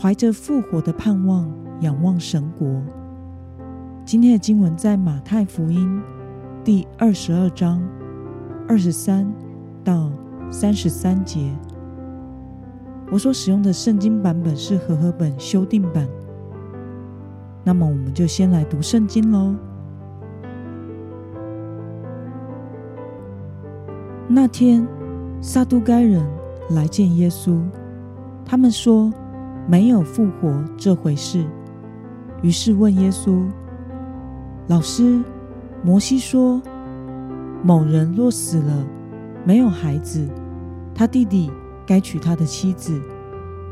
怀着复活的盼望，仰望神国。今天的经文在马太福音第二十二章二十三到三十三节。我所使用的圣经版本是和合本修订版。那么，我们就先来读圣经喽。那天，撒都该人来见耶稣，他们说。没有复活这回事，于是问耶稣：“老师，摩西说，某人若死了，没有孩子，他弟弟该娶他的妻子，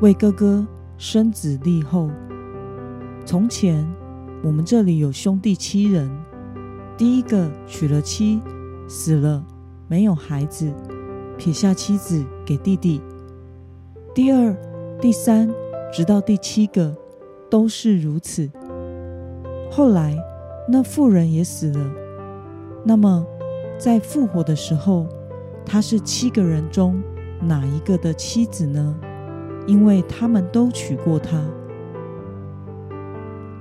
为哥哥生子立后。从前我们这里有兄弟七人，第一个娶了妻，死了，没有孩子，撇下妻子给弟弟；第二、第三。”直到第七个都是如此。后来那妇人也死了。那么在复活的时候，她是七个人中哪一个的妻子呢？因为他们都娶过她。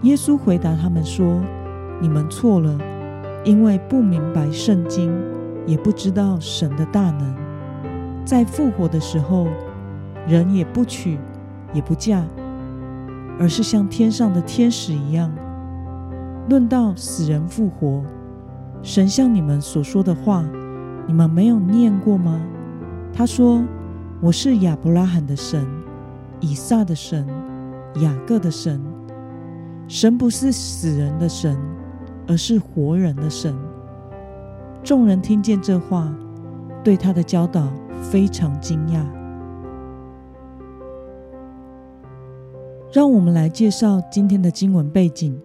耶稣回答他们说：“你们错了，因为不明白圣经，也不知道神的大能。在复活的时候，人也不娶。”也不嫁，而是像天上的天使一样。论到死人复活，神像你们所说的话，你们没有念过吗？他说：“我是亚伯拉罕的神，以撒的神，雅各的神。神不是死人的神，而是活人的神。”众人听见这话，对他的教导非常惊讶。让我们来介绍今天的经文背景。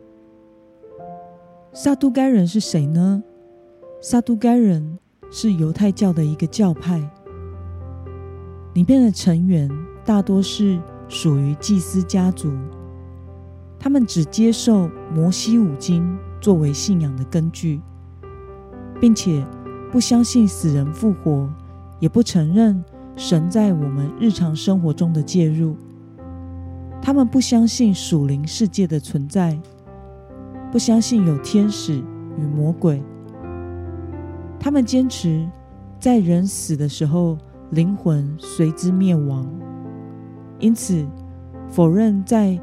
撒都该人是谁呢？撒都该人是犹太教的一个教派，里面的成员大多是属于祭司家族，他们只接受摩西五经作为信仰的根据，并且不相信死人复活，也不承认神在我们日常生活中的介入。他们不相信属灵世界的存在，不相信有天使与魔鬼。他们坚持在人死的时候，灵魂随之灭亡，因此否认在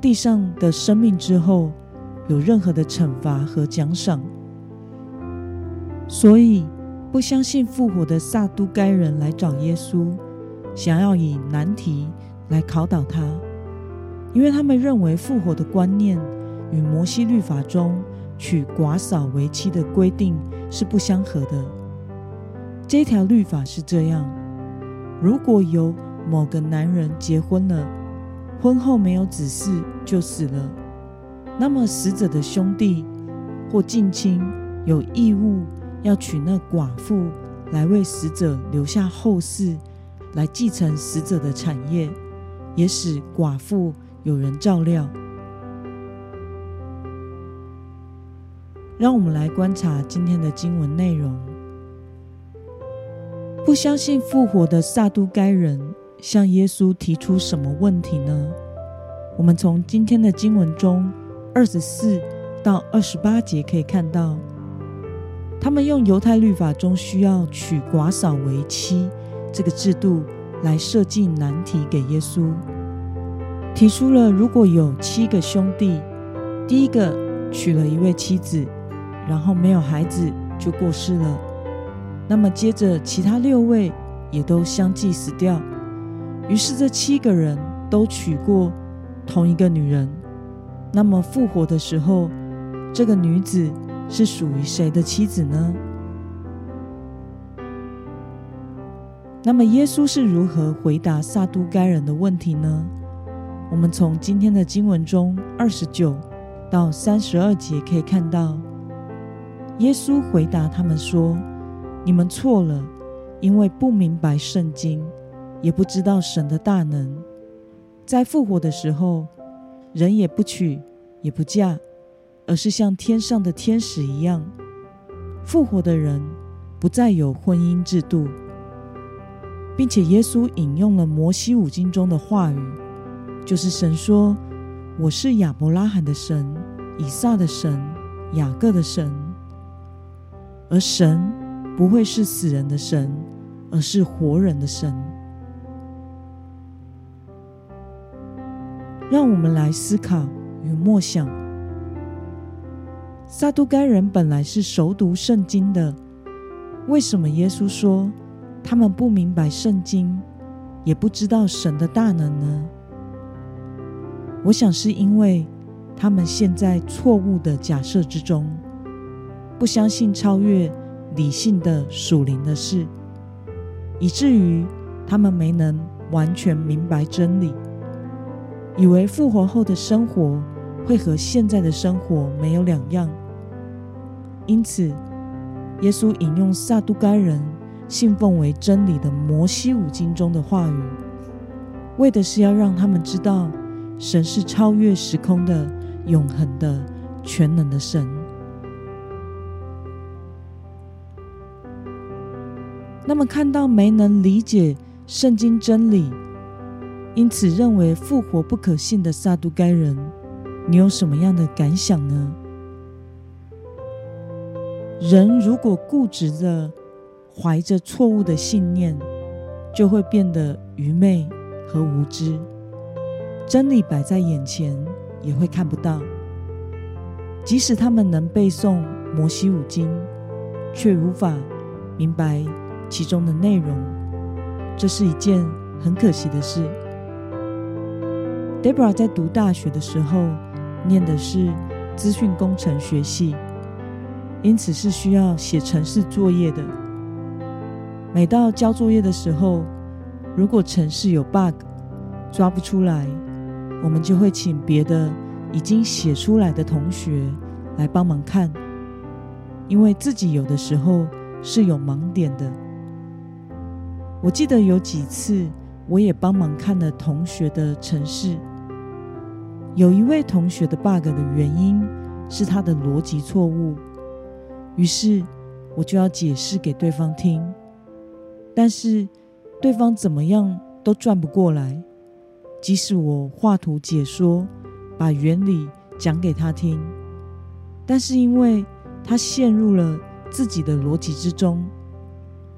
地上的生命之后有任何的惩罚和奖赏。所以，不相信复活的撒都该人来找耶稣，想要以难题来考倒他。因为他们认为复活的观念与摩西律法中娶寡嫂为妻的规定是不相合的。这条律法是这样：如果有某个男人结婚了，婚后没有子嗣就死了，那么死者的兄弟或近亲有义务要娶那寡妇来为死者留下后世，来继承死者的产业，也使寡妇。有人照料。让我们来观察今天的经文内容。不相信复活的撒都该人向耶稣提出什么问题呢？我们从今天的经文中二十四到二十八节可以看到，他们用犹太律法中需要娶寡嫂为妻这个制度来设计难题给耶稣。提出了，如果有七个兄弟，第一个娶了一位妻子，然后没有孩子就过世了，那么接着其他六位也都相继死掉。于是这七个人都娶过同一个女人，那么复活的时候，这个女子是属于谁的妻子呢？那么耶稣是如何回答撒都该人的问题呢？我们从今天的经文中二十九到三十二节可以看到，耶稣回答他们说：“你们错了，因为不明白圣经，也不知道神的大能。在复活的时候，人也不娶也不嫁，而是像天上的天使一样。复活的人不再有婚姻制度。”并且耶稣引用了摩西五经中的话语，就是神说：“我是亚伯拉罕的神，以撒的神，雅各的神。”而神不会是死人的神，而是活人的神。让我们来思考与默想：撒都该人本来是熟读圣经的，为什么耶稣说？他们不明白圣经，也不知道神的大能呢。我想是因为他们陷在错误的假设之中，不相信超越理性的属灵的事，以至于他们没能完全明白真理，以为复活后的生活会和现在的生活没有两样。因此，耶稣引用撒都该人。信奉为真理的摩西五经中的话语，为的是要让他们知道，神是超越时空的、永恒的、全能的神。那么，看到没能理解圣经真理，因此认为复活不可信的撒都该人，你有什么样的感想呢？人如果固执的。怀着错误的信念，就会变得愚昧和无知。真理摆在眼前，也会看不到。即使他们能背诵摩西五经，却无法明白其中的内容。这是一件很可惜的事。Debra 在读大学的时候，念的是资讯工程学系，因此是需要写程式作业的。每到交作业的时候，如果程式有 bug 抓不出来，我们就会请别的已经写出来的同学来帮忙看，因为自己有的时候是有盲点的。我记得有几次我也帮忙看了同学的程式，有一位同学的 bug 的原因是他的逻辑错误，于是我就要解释给对方听。但是对方怎么样都转不过来，即使我画图解说，把原理讲给他听，但是因为他陷入了自己的逻辑之中，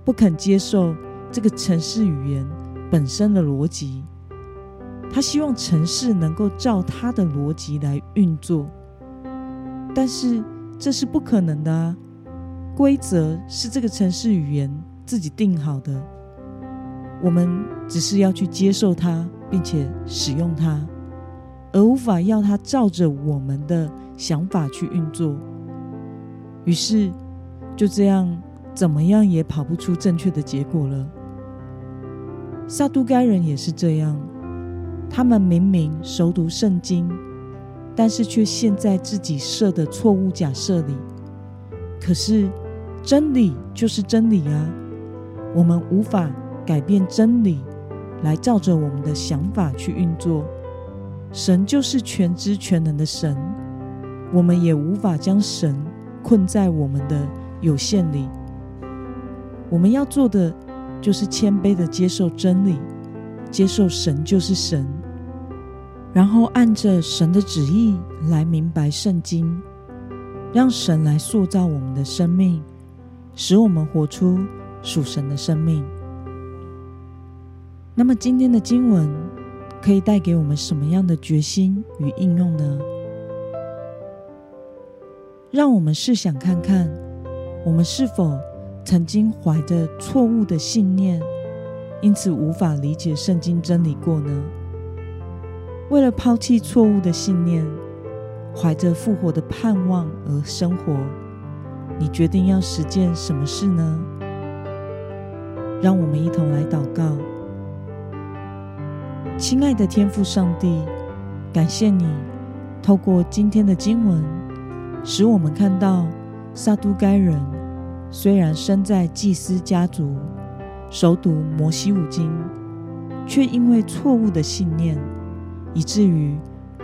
不肯接受这个城市语言本身的逻辑，他希望城市能够照他的逻辑来运作，但是这是不可能的啊！规则是这个城市语言。自己定好的，我们只是要去接受它，并且使用它，而无法要它照着我们的想法去运作。于是就这样，怎么样也跑不出正确的结果了。撒都该人也是这样，他们明明熟读圣经，但是却陷在自己设的错误假设里。可是真理就是真理啊！我们无法改变真理，来照着我们的想法去运作。神就是全知全能的神，我们也无法将神困在我们的有限里。我们要做的就是谦卑的接受真理，接受神就是神，然后按着神的旨意来明白圣经，让神来塑造我们的生命，使我们活出。属神的生命。那么，今天的经文可以带给我们什么样的决心与应用呢？让我们试想看看，我们是否曾经怀着错误的信念，因此无法理解圣经真理过呢？为了抛弃错误的信念，怀着复活的盼望而生活，你决定要实践什么事呢？让我们一同来祷告，亲爱的天父上帝，感谢你，透过今天的经文，使我们看到撒都该人虽然生在祭司家族，熟读摩西五经，却因为错误的信念，以至于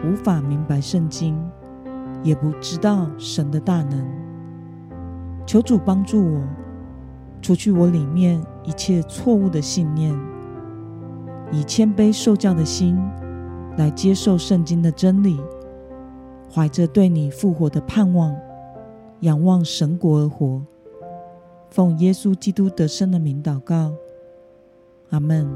无法明白圣经，也不知道神的大能。求主帮助我，除去我里面一切错误的信念，以谦卑受教的心。来接受圣经的真理，怀着对你复活的盼望，仰望神国而活，奉耶稣基督得胜的名祷告，阿门。